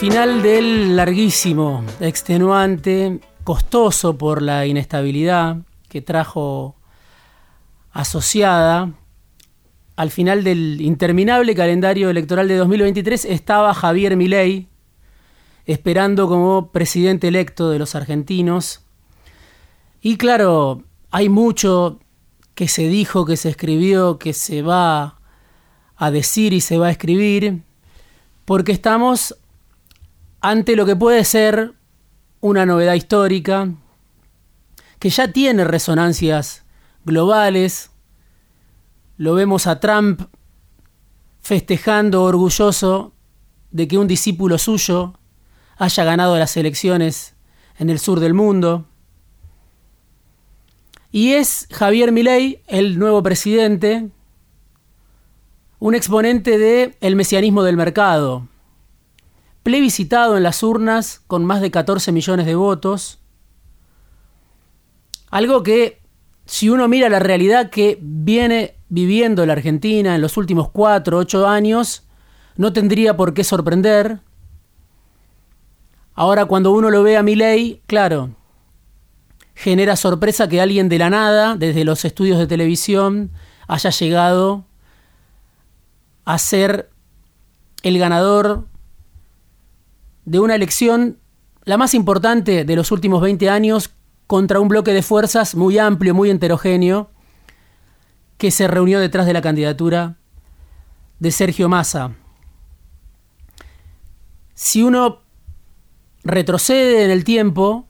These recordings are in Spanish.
Final del larguísimo, extenuante, costoso por la inestabilidad que trajo asociada, al final del interminable calendario electoral de 2023 estaba Javier Milei esperando como presidente electo de los argentinos. Y claro, hay mucho que se dijo, que se escribió, que se va a decir y se va a escribir, porque estamos ante lo que puede ser una novedad histórica que ya tiene resonancias globales. Lo vemos a Trump festejando orgulloso de que un discípulo suyo haya ganado las elecciones en el sur del mundo. Y es Javier Milei, el nuevo presidente, un exponente del el mesianismo del mercado, plebiscitado en las urnas con más de 14 millones de votos. Algo que, si uno mira la realidad que viene viviendo la Argentina en los últimos 4 o 8 años, no tendría por qué sorprender. Ahora cuando uno lo ve a ley, claro, genera sorpresa que alguien de la nada, desde los estudios de televisión, haya llegado a ser el ganador de una elección, la más importante de los últimos 20 años, contra un bloque de fuerzas muy amplio, muy heterogéneo, que se reunió detrás de la candidatura de Sergio Massa. Si uno retrocede en el tiempo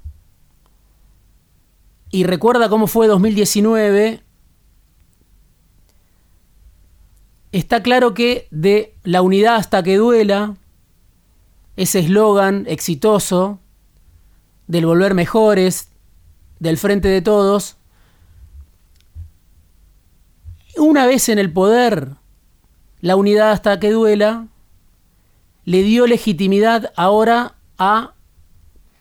y recuerda cómo fue 2019, está claro que de la unidad hasta que duela, ese eslogan exitoso del volver mejores, del frente de todos, una vez en el poder, la unidad hasta que duela, le dio legitimidad ahora a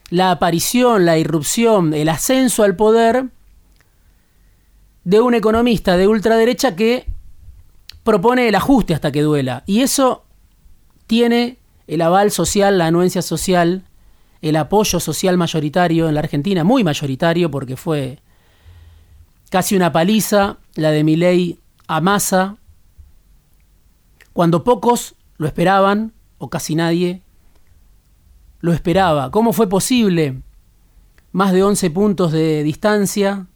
la aparición, la irrupción, el ascenso al poder de un economista de ultraderecha que propone el ajuste hasta que duela. Y eso tiene el aval social, la anuencia social, el apoyo social mayoritario en la Argentina, muy mayoritario porque fue casi una paliza la de Milei a Massa, cuando pocos lo esperaban, o casi nadie lo esperaba. ¿Cómo fue posible? Más de 11 puntos de distancia,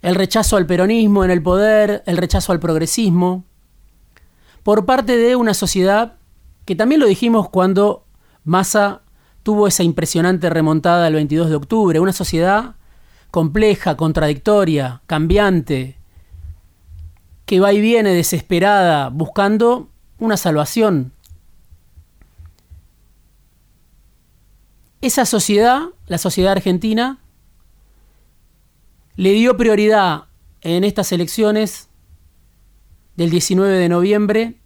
el rechazo al peronismo en el poder, el rechazo al progresismo, por parte de una sociedad que también lo dijimos cuando Massa tuvo esa impresionante remontada el 22 de octubre, una sociedad compleja, contradictoria, cambiante, que va y viene desesperada, buscando una salvación. Esa sociedad, la sociedad argentina, le dio prioridad en estas elecciones del 19 de noviembre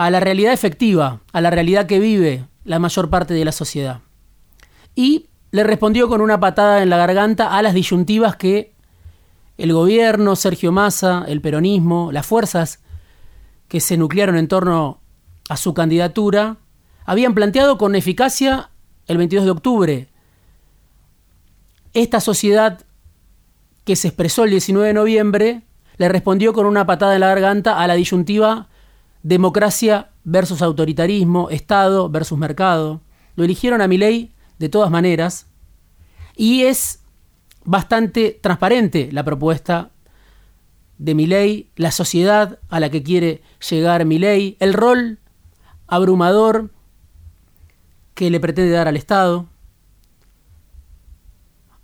a la realidad efectiva, a la realidad que vive la mayor parte de la sociedad. Y le respondió con una patada en la garganta a las disyuntivas que el gobierno, Sergio Massa, el peronismo, las fuerzas que se nuclearon en torno a su candidatura, habían planteado con eficacia el 22 de octubre. Esta sociedad que se expresó el 19 de noviembre le respondió con una patada en la garganta a la disyuntiva democracia versus autoritarismo, Estado versus mercado. Lo eligieron a ley de todas maneras y es bastante transparente la propuesta de ley, la sociedad a la que quiere llegar ley, el rol abrumador que le pretende dar al Estado.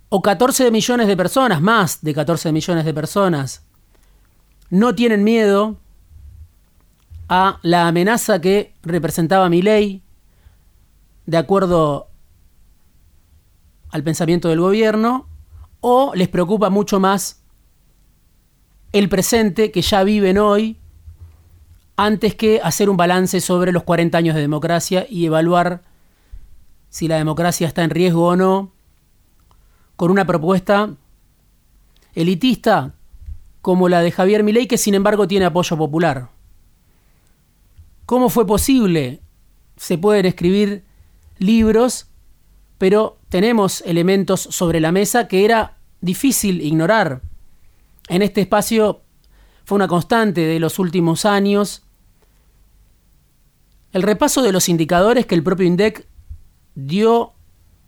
O 14 millones de personas, más de 14 millones de personas, no tienen miedo a la amenaza que representaba mi ley, de acuerdo al pensamiento del gobierno, o les preocupa mucho más el presente que ya viven hoy, antes que hacer un balance sobre los 40 años de democracia y evaluar si la democracia está en riesgo o no, con una propuesta elitista como la de Javier Milei, que sin embargo tiene apoyo popular. ¿Cómo fue posible? Se pueden escribir libros, pero tenemos elementos sobre la mesa que era difícil ignorar. En este espacio fue una constante de los últimos años el repaso de los indicadores que el propio INDEC dio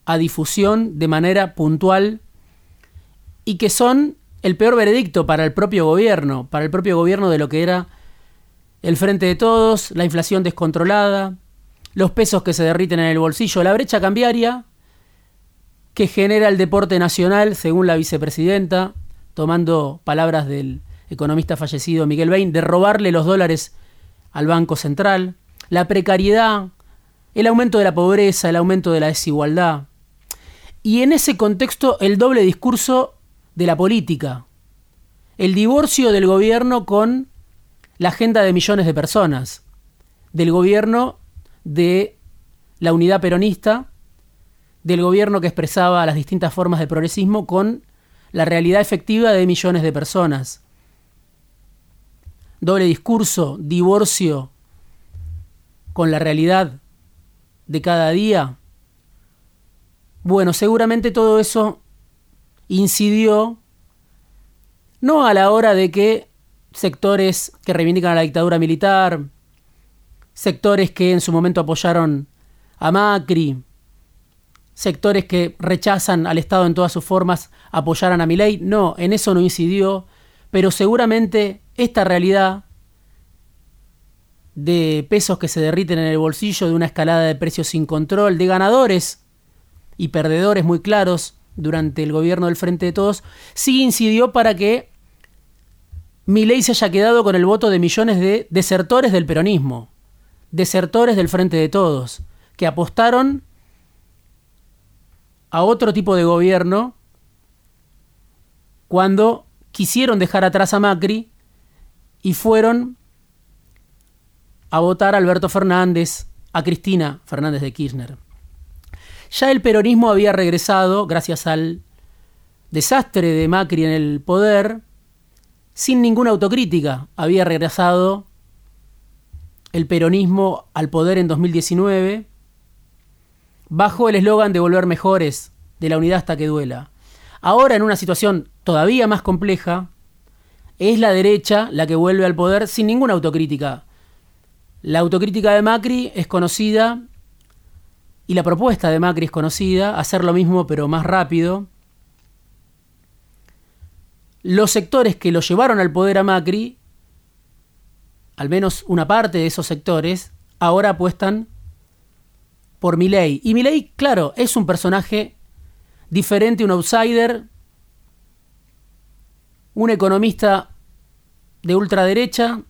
a difusión de manera puntual y que son el peor veredicto para el propio gobierno, para el propio gobierno de lo que era el frente de todos, la inflación descontrolada, los pesos que se derriten en el bolsillo, la brecha cambiaria que genera el deporte nacional, según la vicepresidenta, tomando palabras del economista fallecido Miguel Bain, de robarle los dólares al Banco Central, la precariedad, el aumento de la pobreza, el aumento de la desigualdad. Y en ese contexto el doble discurso de la política, el divorcio del gobierno con la agenda de millones de personas, del gobierno de la unidad peronista, del gobierno que expresaba las distintas formas de progresismo con la realidad efectiva de millones de personas. Doble discurso, divorcio con la realidad de cada día. Bueno, seguramente todo eso incidió no a la hora de que sectores que reivindican a la dictadura militar, sectores que en su momento apoyaron a Macri, sectores que rechazan al Estado en todas sus formas apoyaran a ley. No, en eso no incidió, pero seguramente esta realidad de pesos que se derriten en el bolsillo, de una escalada de precios sin control, de ganadores y perdedores muy claros durante el gobierno del Frente de Todos, sí incidió para que ley se haya quedado con el voto de millones de desertores del peronismo, desertores del Frente de Todos, que apostaron a otro tipo de gobierno cuando quisieron dejar atrás a Macri y fueron a votar a Alberto Fernández, a Cristina Fernández de Kirchner. Ya el peronismo había regresado, gracias al desastre de Macri en el poder, sin ninguna autocrítica. Había regresado el peronismo al poder en 2019 bajo el eslogan de volver mejores, de la unidad hasta que duela. Ahora, en una situación todavía más compleja, es la derecha la que vuelve al poder sin ninguna autocrítica. La autocrítica de Macri es conocida y la propuesta de Macri es conocida, hacer lo mismo pero más rápido. Los sectores que lo llevaron al poder a Macri, al menos una parte de esos sectores, ahora apuestan por Milei. Y Milei, claro, es un personaje diferente, un outsider, un economista de ultraderecha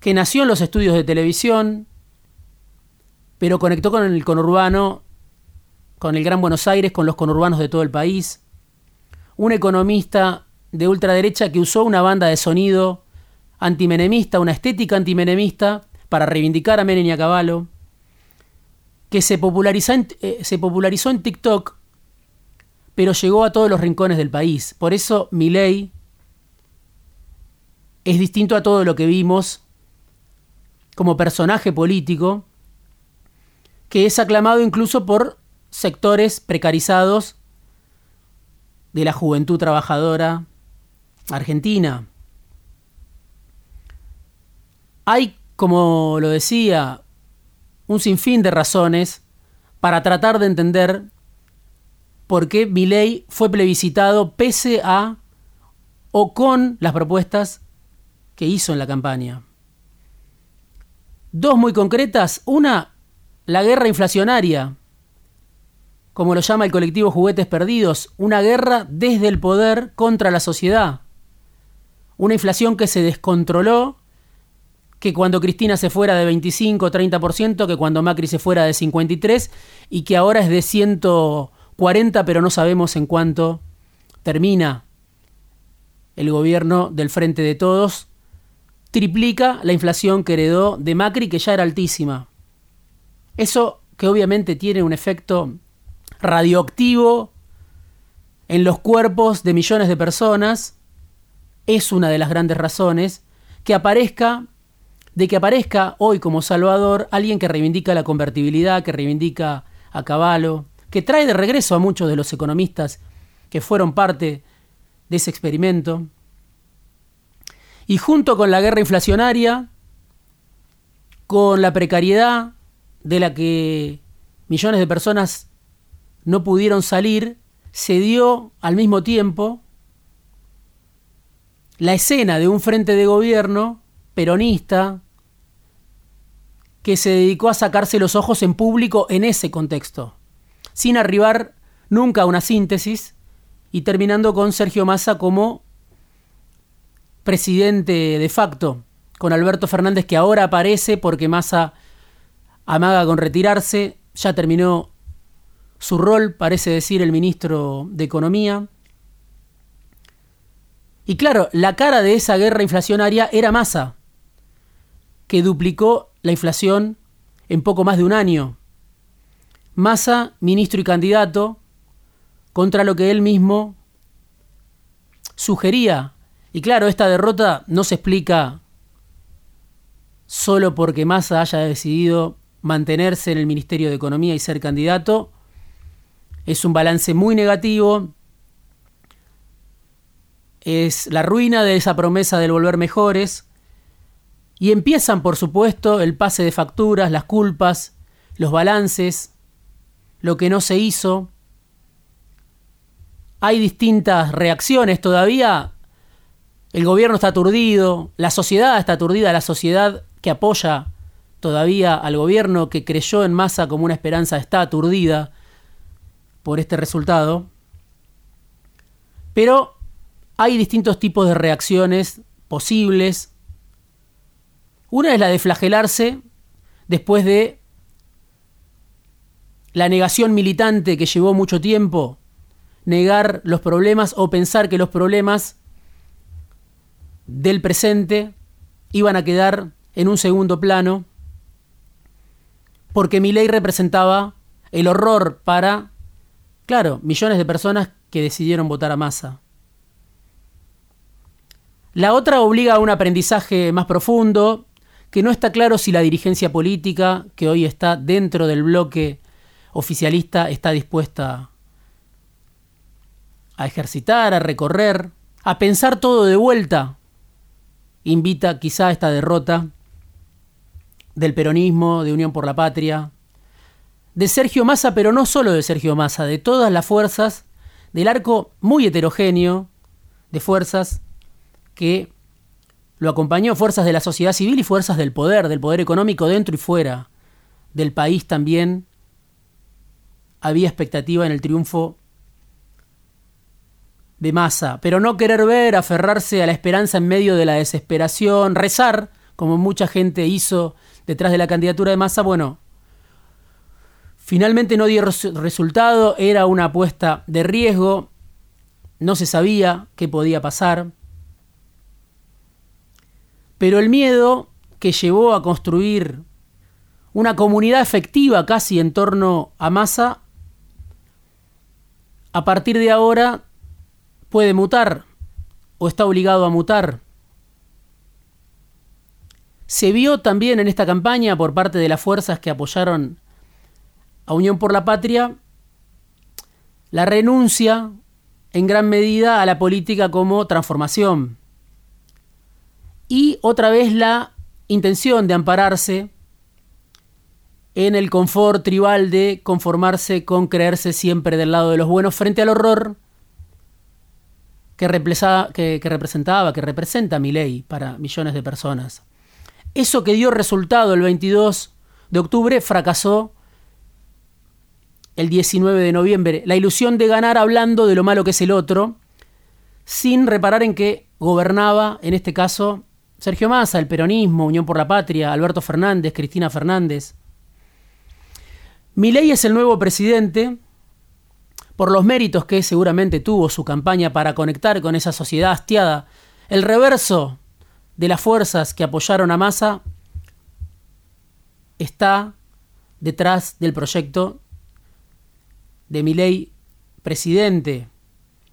que nació en los estudios de televisión, pero conectó con el conurbano, con el Gran Buenos Aires, con los conurbanos de todo el país. Un economista de ultraderecha que usó una banda de sonido antimenemista, una estética antimenemista, para reivindicar a Menem y a Caballo que se popularizó, en, eh, se popularizó en TikTok, pero llegó a todos los rincones del país. Por eso Milei es distinto a todo lo que vimos como personaje político, que es aclamado incluso por sectores precarizados de la juventud trabajadora argentina. Hay, como lo decía, un sinfín de razones para tratar de entender por qué Milley fue plebiscitado pese a o con las propuestas que hizo en la campaña. Dos muy concretas. Una, la guerra inflacionaria, como lo llama el colectivo Juguetes Perdidos, una guerra desde el poder contra la sociedad. Una inflación que se descontroló, que cuando Cristina se fuera de 25 30%, que cuando Macri se fuera de 53 y que ahora es de 140, pero no sabemos en cuánto termina el gobierno del Frente de Todos, triplica la inflación que heredó de Macri, que ya era altísima. Eso que obviamente tiene un efecto radioactivo en los cuerpos de millones de personas, es una de las grandes razones que aparezca de que aparezca hoy como Salvador alguien que reivindica la convertibilidad, que reivindica a caballo, que trae de regreso a muchos de los economistas que fueron parte de ese experimento. Y junto con la guerra inflacionaria, con la precariedad de la que millones de personas no pudieron salir, se dio al mismo tiempo la escena de un frente de gobierno peronista que se dedicó a sacarse los ojos en público en ese contexto, sin arribar nunca a una síntesis y terminando con Sergio Massa como presidente de facto, con Alberto Fernández que ahora aparece porque Massa amaga con retirarse, ya terminó su rol, parece decir el ministro de Economía. Y claro, la cara de esa guerra inflacionaria era Massa, que duplicó la inflación en poco más de un año. Massa, ministro y candidato, contra lo que él mismo sugería. Y claro, esta derrota no se explica solo porque Massa haya decidido mantenerse en el Ministerio de Economía y ser candidato. Es un balance muy negativo. Es la ruina de esa promesa del volver mejores. Y empiezan, por supuesto, el pase de facturas, las culpas, los balances, lo que no se hizo. Hay distintas reacciones todavía. El gobierno está aturdido, la sociedad está aturdida, la sociedad que apoya todavía al gobierno, que creyó en masa como una esperanza, está aturdida por este resultado. Pero hay distintos tipos de reacciones posibles una es la de flagelarse después de la negación militante que llevó mucho tiempo, negar los problemas o pensar que los problemas del presente iban a quedar en un segundo plano, porque mi ley representaba el horror para, claro, millones de personas que decidieron votar a masa. La otra obliga a un aprendizaje más profundo, que no está claro si la dirigencia política que hoy está dentro del bloque oficialista está dispuesta a ejercitar, a recorrer, a pensar todo de vuelta. Invita quizá a esta derrota del peronismo, de Unión por la Patria, de Sergio Massa, pero no solo de Sergio Massa, de todas las fuerzas del arco muy heterogéneo de fuerzas que lo acompañó fuerzas de la sociedad civil y fuerzas del poder, del poder económico dentro y fuera del país también. Había expectativa en el triunfo de masa, pero no querer ver, aferrarse a la esperanza en medio de la desesperación, rezar, como mucha gente hizo detrás de la candidatura de masa, bueno, finalmente no dio resultado, era una apuesta de riesgo, no se sabía qué podía pasar. Pero el miedo que llevó a construir una comunidad efectiva casi en torno a Massa, a partir de ahora puede mutar o está obligado a mutar. Se vio también en esta campaña por parte de las fuerzas que apoyaron a Unión por la Patria la renuncia en gran medida a la política como transformación y otra vez la intención de ampararse en el confort tribal de conformarse con creerse siempre del lado de los buenos frente al horror que, que, representaba, que representa mi ley para millones de personas. Eso que dio resultado el 22 de octubre fracasó el 19 de noviembre. La ilusión de ganar hablando de lo malo que es el otro sin reparar en que gobernaba, en este caso, Sergio Massa, el peronismo, Unión por la Patria, Alberto Fernández, Cristina Fernández. Milei es el nuevo presidente por los méritos que seguramente tuvo su campaña para conectar con esa sociedad hastiada. El reverso de las fuerzas que apoyaron a Massa está detrás del proyecto de Milei presidente.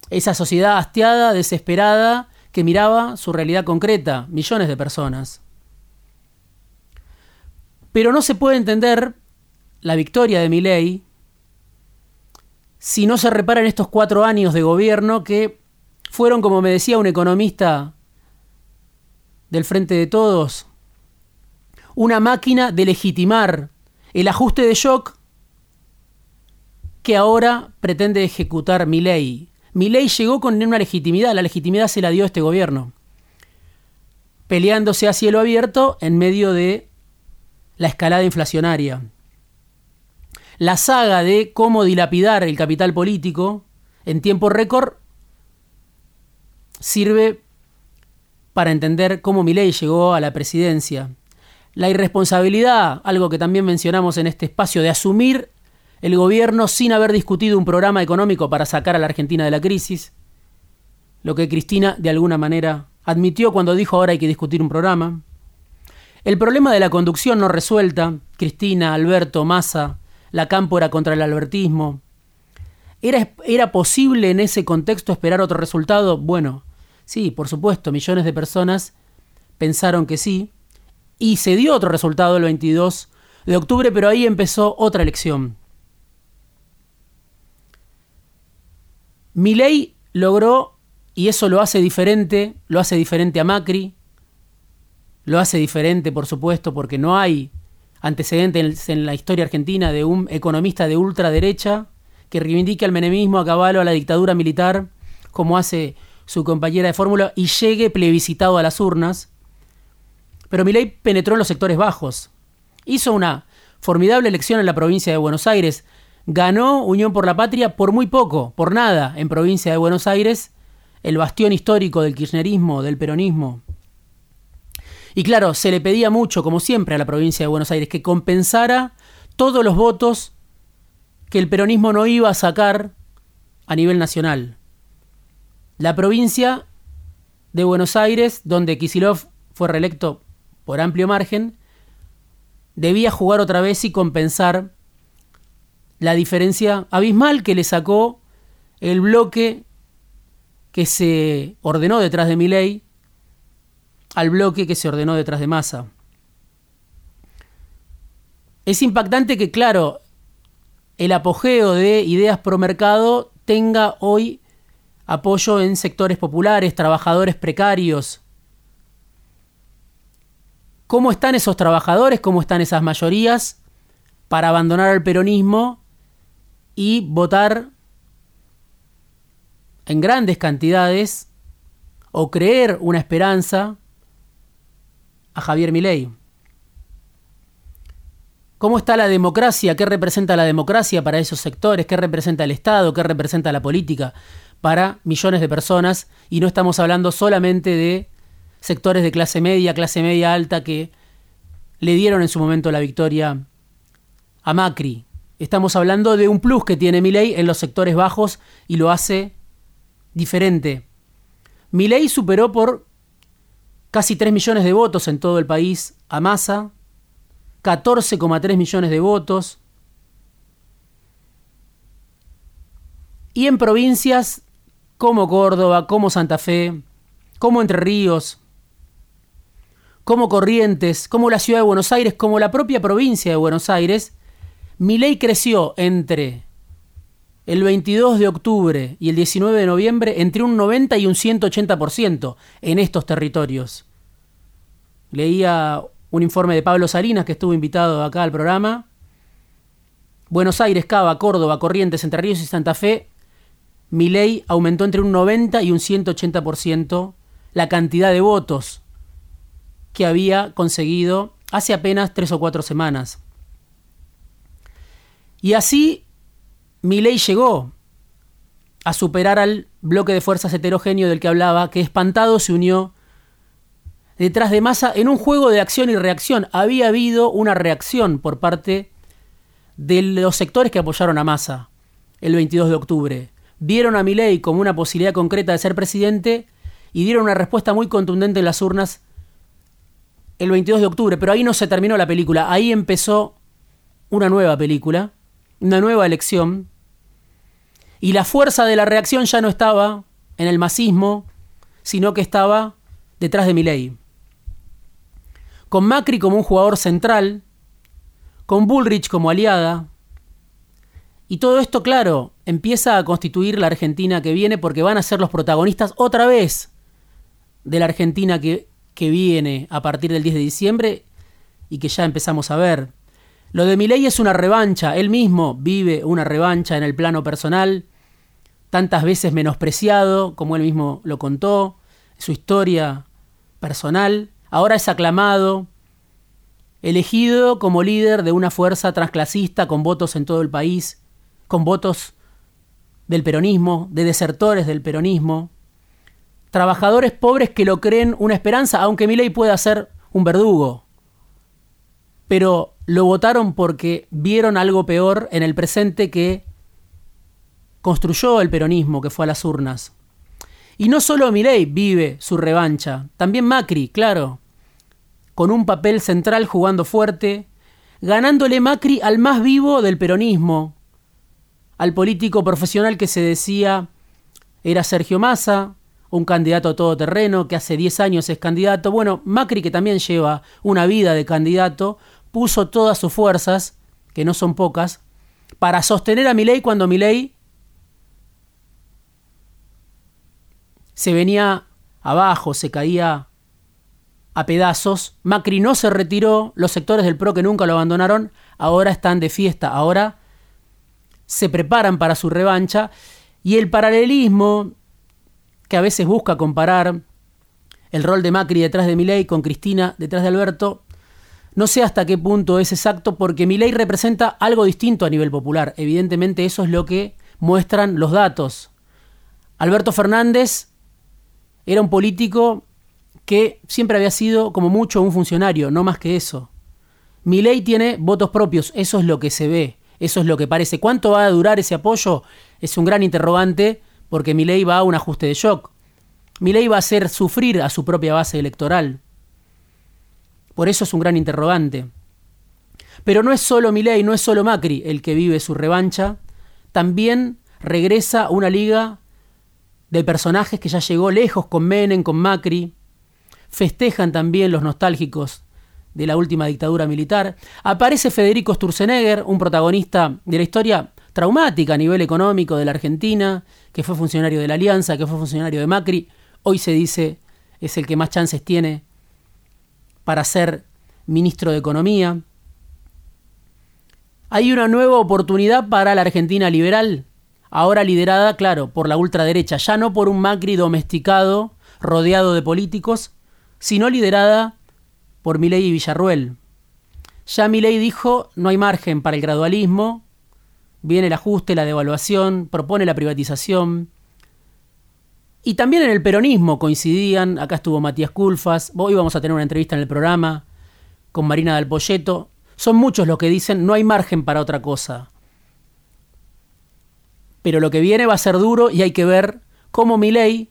Esa sociedad hastiada, desesperada, que miraba su realidad concreta, millones de personas. Pero no se puede entender la victoria de Milei si no se repara en estos cuatro años de gobierno que fueron, como me decía un economista del Frente de Todos, una máquina de legitimar el ajuste de shock que ahora pretende ejecutar Milei. Milei llegó con una legitimidad, la legitimidad se la dio este gobierno, peleándose a cielo abierto en medio de la escalada inflacionaria. La saga de cómo dilapidar el capital político en tiempo récord sirve para entender cómo Milei llegó a la presidencia. La irresponsabilidad, algo que también mencionamos en este espacio, de asumir el gobierno sin haber discutido un programa económico para sacar a la Argentina de la crisis, lo que Cristina de alguna manera admitió cuando dijo ahora hay que discutir un programa. El problema de la conducción no resuelta, Cristina, Alberto, Massa, la cámpora contra el albertismo. ¿Era, ¿Era posible en ese contexto esperar otro resultado? Bueno, sí, por supuesto, millones de personas pensaron que sí, y se dio otro resultado el 22 de octubre, pero ahí empezó otra elección. Milei logró, y eso lo hace diferente, lo hace diferente a Macri, lo hace diferente, por supuesto, porque no hay antecedentes en la historia argentina de un economista de ultraderecha que reivindique al menemismo a caballo a la dictadura militar, como hace su compañera de fórmula, y llegue plebiscitado a las urnas. Pero Milei penetró en los sectores bajos. Hizo una formidable elección en la provincia de Buenos Aires, ganó Unión por la Patria por muy poco, por nada, en provincia de Buenos Aires, el bastión histórico del kirchnerismo, del peronismo. Y claro, se le pedía mucho, como siempre, a la provincia de Buenos Aires, que compensara todos los votos que el peronismo no iba a sacar a nivel nacional. La provincia de Buenos Aires, donde Kisilov fue reelecto por amplio margen, debía jugar otra vez y compensar la diferencia abismal que le sacó el bloque que se ordenó detrás de Milei al bloque que se ordenó detrás de Massa. Es impactante que, claro, el apogeo de ideas pro mercado tenga hoy apoyo en sectores populares, trabajadores precarios. ¿Cómo están esos trabajadores? ¿Cómo están esas mayorías para abandonar el peronismo y votar en grandes cantidades o creer una esperanza a Javier Milei. ¿Cómo está la democracia? ¿Qué representa la democracia para esos sectores? ¿Qué representa el Estado? ¿Qué representa la política para millones de personas? Y no estamos hablando solamente de sectores de clase media, clase media alta que le dieron en su momento la victoria a Macri, Estamos hablando de un plus que tiene Milei en los sectores bajos y lo hace diferente. Milei superó por casi 3 millones de votos en todo el país a Massa, 14,3 millones de votos. Y en provincias como Córdoba, como Santa Fe, como Entre Ríos, como Corrientes, como la ciudad de Buenos Aires, como la propia provincia de Buenos Aires, ley creció entre el 22 de octubre y el 19 de noviembre entre un 90 y un 180% en estos territorios. Leía un informe de Pablo Salinas que estuvo invitado acá al programa. Buenos Aires, Cava, Córdoba, Corrientes, Entre Ríos y Santa Fe, ley aumentó entre un 90 y un 180% la cantidad de votos que había conseguido hace apenas tres o cuatro semanas. Y así Milei llegó a superar al bloque de fuerzas heterogéneo del que hablaba, que espantado se unió detrás de Massa en un juego de acción y reacción. Había habido una reacción por parte de los sectores que apoyaron a Massa el 22 de octubre. Vieron a Milei como una posibilidad concreta de ser presidente y dieron una respuesta muy contundente en las urnas el 22 de octubre. Pero ahí no se terminó la película, ahí empezó una nueva película, una nueva elección. Y la fuerza de la reacción ya no estaba en el masismo, sino que estaba detrás de Milei con Macri como un jugador central, con Bullrich como aliada. Y todo esto, claro, empieza a constituir la Argentina que viene porque van a ser los protagonistas otra vez de la Argentina que, que viene a partir del 10 de diciembre y que ya empezamos a ver. Lo de Milei es una revancha, él mismo vive una revancha en el plano personal, tantas veces menospreciado, como él mismo lo contó, su historia personal. Ahora es aclamado, elegido como líder de una fuerza transclasista con votos en todo el país, con votos del peronismo, de desertores del peronismo, trabajadores pobres que lo creen una esperanza, aunque Milei pueda ser un verdugo. Pero lo votaron porque vieron algo peor en el presente que construyó el peronismo, que fue a las urnas. Y no solo Milei vive su revancha, también Macri, claro con un papel central jugando fuerte, ganándole Macri al más vivo del peronismo, al político profesional que se decía era Sergio Massa, un candidato todoterreno que hace 10 años es candidato. Bueno, Macri, que también lleva una vida de candidato, puso todas sus fuerzas, que no son pocas, para sostener a Milei cuando Milei se venía abajo, se caía a pedazos. Macri no se retiró, los sectores del PRO que nunca lo abandonaron, ahora están de fiesta, ahora se preparan para su revancha. Y el paralelismo que a veces busca comparar el rol de Macri detrás de Milei con Cristina detrás de Alberto, no sé hasta qué punto es exacto porque Milei representa algo distinto a nivel popular. Evidentemente eso es lo que muestran los datos. Alberto Fernández era un político que siempre había sido como mucho un funcionario, no más que eso. ley tiene votos propios, eso es lo que se ve, eso es lo que parece. ¿Cuánto va a durar ese apoyo? Es un gran interrogante porque ley va a un ajuste de shock. ley va a hacer sufrir a su propia base electoral. Por eso es un gran interrogante. Pero no es solo ley, no es solo Macri el que vive su revancha, también regresa una liga de personajes que ya llegó lejos con Menem, con Macri, festejan también los nostálgicos de la última dictadura militar. Aparece Federico Sturzenegger, un protagonista de la historia traumática a nivel económico de la Argentina, que fue funcionario de la Alianza, que fue funcionario de Macri, hoy se dice es el que más chances tiene para ser ministro de Economía. Hay una nueva oportunidad para la Argentina liberal, ahora liderada, claro, por la ultraderecha, ya no por un Macri domesticado, rodeado de políticos, sino liderada por Milei y Villarruel. Ya Milei dijo, no hay margen para el gradualismo, viene el ajuste, la devaluación, propone la privatización. Y también en el peronismo coincidían, acá estuvo Matías Culfas, hoy vamos a tener una entrevista en el programa con Marina del Polleto. Son muchos los que dicen, no hay margen para otra cosa. Pero lo que viene va a ser duro y hay que ver cómo Milei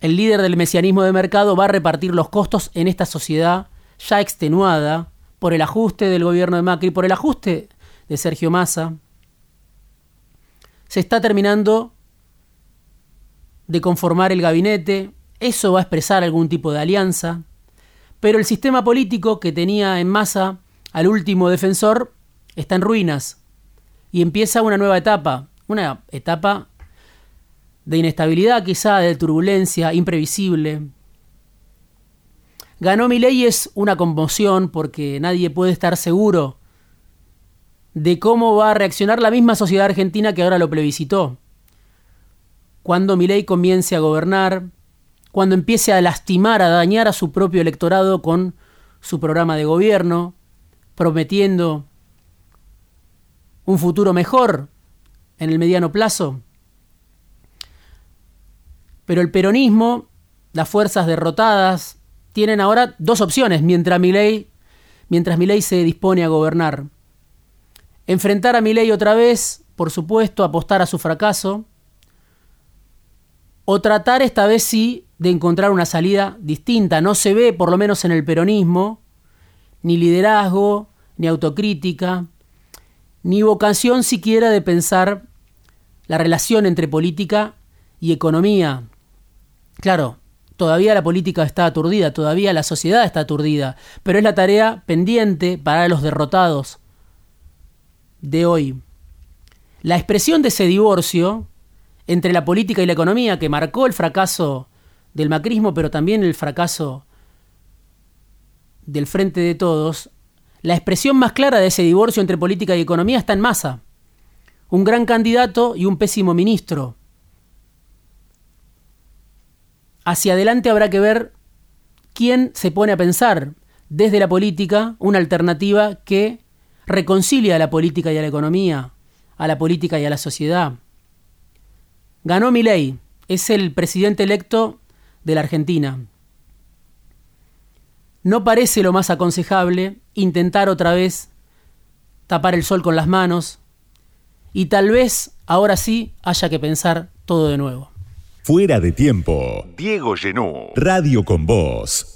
el líder del mesianismo de mercado va a repartir los costos en esta sociedad ya extenuada por el ajuste del gobierno de Macri, por el ajuste de Sergio Massa. Se está terminando de conformar el gabinete, eso va a expresar algún tipo de alianza, pero el sistema político que tenía en Massa al último defensor está en ruinas y empieza una nueva etapa, una etapa de inestabilidad quizá, de turbulencia imprevisible. Ganó mi ley es una conmoción porque nadie puede estar seguro de cómo va a reaccionar la misma sociedad argentina que ahora lo plebiscitó. Cuando ley comience a gobernar, cuando empiece a lastimar, a dañar a su propio electorado con su programa de gobierno, prometiendo un futuro mejor en el mediano plazo. Pero el peronismo, las fuerzas derrotadas, tienen ahora dos opciones mientras Milei, mientras Milei se dispone a gobernar. Enfrentar a Milei otra vez, por supuesto, apostar a su fracaso, o tratar esta vez sí de encontrar una salida distinta. No se ve, por lo menos en el peronismo, ni liderazgo, ni autocrítica, ni vocación siquiera de pensar la relación entre política y economía. Claro, todavía la política está aturdida, todavía la sociedad está aturdida, pero es la tarea pendiente para los derrotados de hoy. La expresión de ese divorcio entre la política y la economía que marcó el fracaso del macrismo, pero también el fracaso del Frente de Todos, la expresión más clara de ese divorcio entre política y economía está en masa. Un gran candidato y un pésimo ministro. Hacia adelante habrá que ver quién se pone a pensar desde la política una alternativa que reconcilia a la política y a la economía, a la política y a la sociedad. Ganó Milei, es el presidente electo de la Argentina. No parece lo más aconsejable intentar otra vez tapar el sol con las manos y tal vez ahora sí haya que pensar todo de nuevo. Fuera de tiempo. Diego Genú. Radio con Voz.